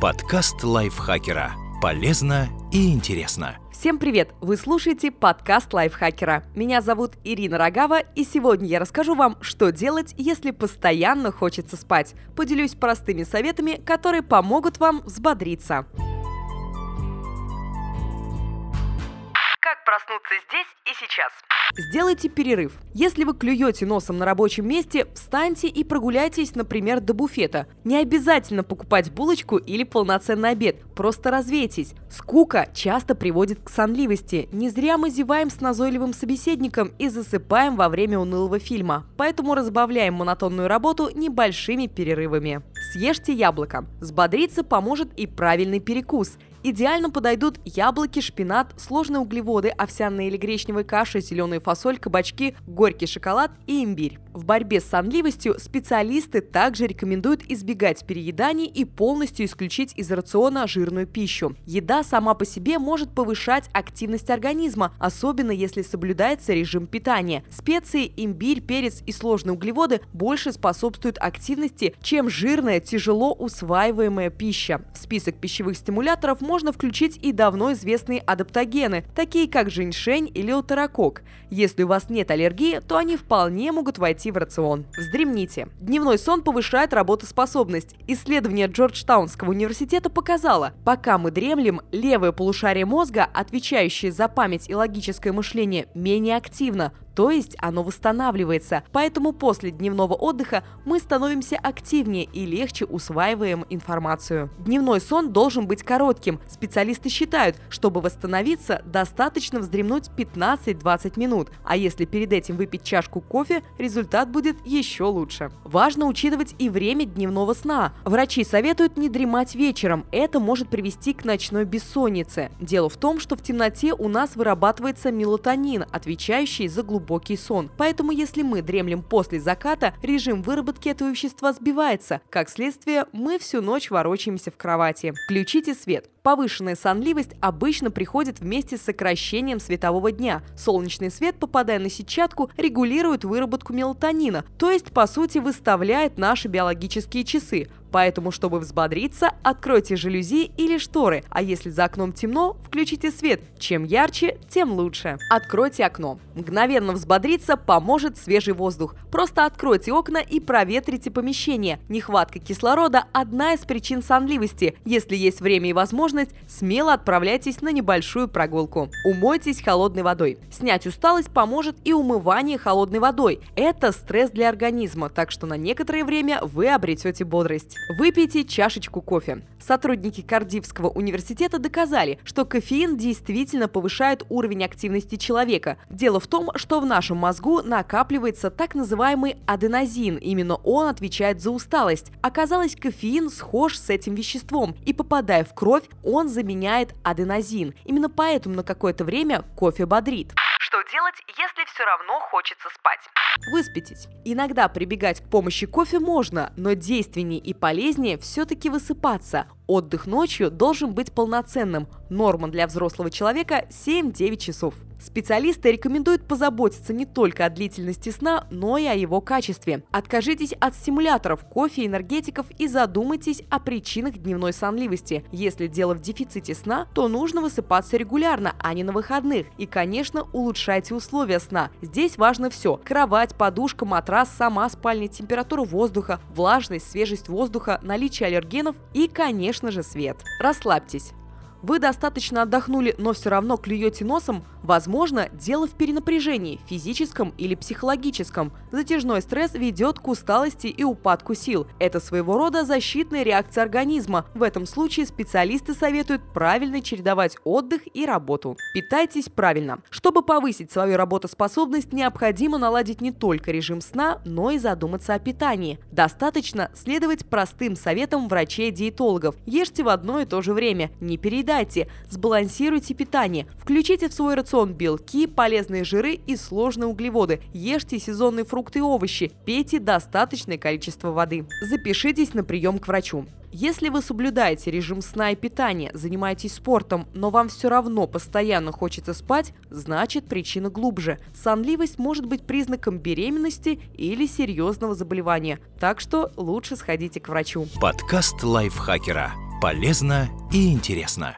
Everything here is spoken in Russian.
Подкаст лайфхакера. Полезно и интересно. Всем привет! Вы слушаете подкаст лайфхакера. Меня зовут Ирина Рогава, и сегодня я расскажу вам, что делать, если постоянно хочется спать. Поделюсь простыми советами, которые помогут вам взбодриться. Как проснуться здесь и сейчас? Сделайте перерыв. Если вы клюете носом на рабочем месте, встаньте и прогуляйтесь, например, до буфета. Не обязательно покупать булочку или полноценный обед, просто развейтесь. Скука часто приводит к сонливости. Не зря мы зеваем с назойливым собеседником и засыпаем во время унылого фильма. Поэтому разбавляем монотонную работу небольшими перерывами. Съешьте яблоко. Взбодриться поможет и правильный перекус. Идеально подойдут яблоки, шпинат, сложные углеводы, овсяная или гречневая каша, зеленая фасоль, кабачки, горький шоколад и имбирь. В борьбе с сонливостью специалисты также рекомендуют избегать перееданий и полностью исключить из рациона жирную пищу. Еда сама по себе может повышать активность организма, особенно если соблюдается режим питания. Специи, имбирь, перец и сложные углеводы больше способствуют активности, чем жирная, тяжело усваиваемая пища. В список пищевых стимуляторов можно включить и давно известные адаптогены, такие как женьшень или утерокок. Если у вас нет аллергии, то они вполне могут войти в рацион. Вздремните. Дневной сон повышает работоспособность. Исследование Джорджтаунского университета показало, пока мы дремлем, левое полушарие мозга, отвечающее за память и логическое мышление, менее активно, то есть оно восстанавливается. Поэтому после дневного отдыха мы становимся активнее и легче усваиваем информацию. Дневной сон должен быть коротким. Специалисты считают, чтобы восстановиться, достаточно вздремнуть 15-20 минут, а если перед этим выпить чашку кофе, результат будет еще лучше. Важно учитывать и время дневного сна. Врачи советуют не дремать вечером, это может привести к ночной бессоннице. Дело в том, что в темноте у нас вырабатывается мелатонин, отвечающий за глубокий глубокий сон. Поэтому если мы дремлем после заката, режим выработки этого вещества сбивается. Как следствие, мы всю ночь ворочаемся в кровати. Включите свет. Повышенная сонливость обычно приходит вместе с сокращением светового дня. Солнечный свет, попадая на сетчатку, регулирует выработку мелатонина, то есть, по сути, выставляет наши биологические часы. Поэтому, чтобы взбодриться, откройте жалюзи или шторы, а если за окном темно, включите свет. Чем ярче, тем лучше. Откройте окно. Мгновенно взбодриться поможет свежий воздух. Просто откройте окна и проветрите помещение. Нехватка кислорода – одна из причин сонливости. Если есть время и возможность, смело отправляйтесь на небольшую прогулку. Умойтесь холодной водой. Снять усталость поможет и умывание холодной водой. Это стресс для организма, так что на некоторое время вы обретете бодрость. Выпейте чашечку кофе. Сотрудники Кардивского университета доказали, что кофеин действительно повышает уровень активности человека. Дело в том, что в нашем мозгу накапливается так называемый аденозин. Именно он отвечает за усталость. Оказалось, кофеин схож с этим веществом, и попадая в кровь, он заменяет аденозин. Именно поэтому на какое-то время кофе бодрит. Что делать, если все равно хочется спать? Выспитесь. Иногда прибегать к помощи кофе можно, но действеннее и полезнее все-таки высыпаться. Отдых ночью должен быть полноценным. Норма для взрослого человека 7-9 часов. Специалисты рекомендуют позаботиться не только о длительности сна, но и о его качестве. Откажитесь от стимуляторов, кофе, энергетиков и задумайтесь о причинах дневной сонливости. Если дело в дефиците сна, то нужно высыпаться регулярно, а не на выходных. И, конечно, улучшайте условия сна. Здесь важно все. Кровать, подушка, матрас, сама спальня, температура воздуха, влажность, свежесть воздуха, наличие аллергенов и, конечно же, свет. Расслабьтесь. Вы достаточно отдохнули, но все равно клюете носом, возможно, дело в перенапряжении, физическом или психологическом. Затяжной стресс ведет к усталости и упадку сил. Это своего рода защитная реакция организма. В этом случае специалисты советуют правильно чередовать отдых и работу. Питайтесь правильно. Чтобы повысить свою работоспособность, необходимо наладить не только режим сна, но и задуматься о питании. Достаточно следовать простым советам врачей-диетологов. Ешьте в одно и то же время, не переедайте переедайте, сбалансируйте питание, включите в свой рацион белки, полезные жиры и сложные углеводы, ешьте сезонные фрукты и овощи, пейте достаточное количество воды. Запишитесь на прием к врачу. Если вы соблюдаете режим сна и питания, занимаетесь спортом, но вам все равно постоянно хочется спать, значит причина глубже. Сонливость может быть признаком беременности или серьезного заболевания, так что лучше сходите к врачу. Подкаст лайфхакера. Полезно и интересно.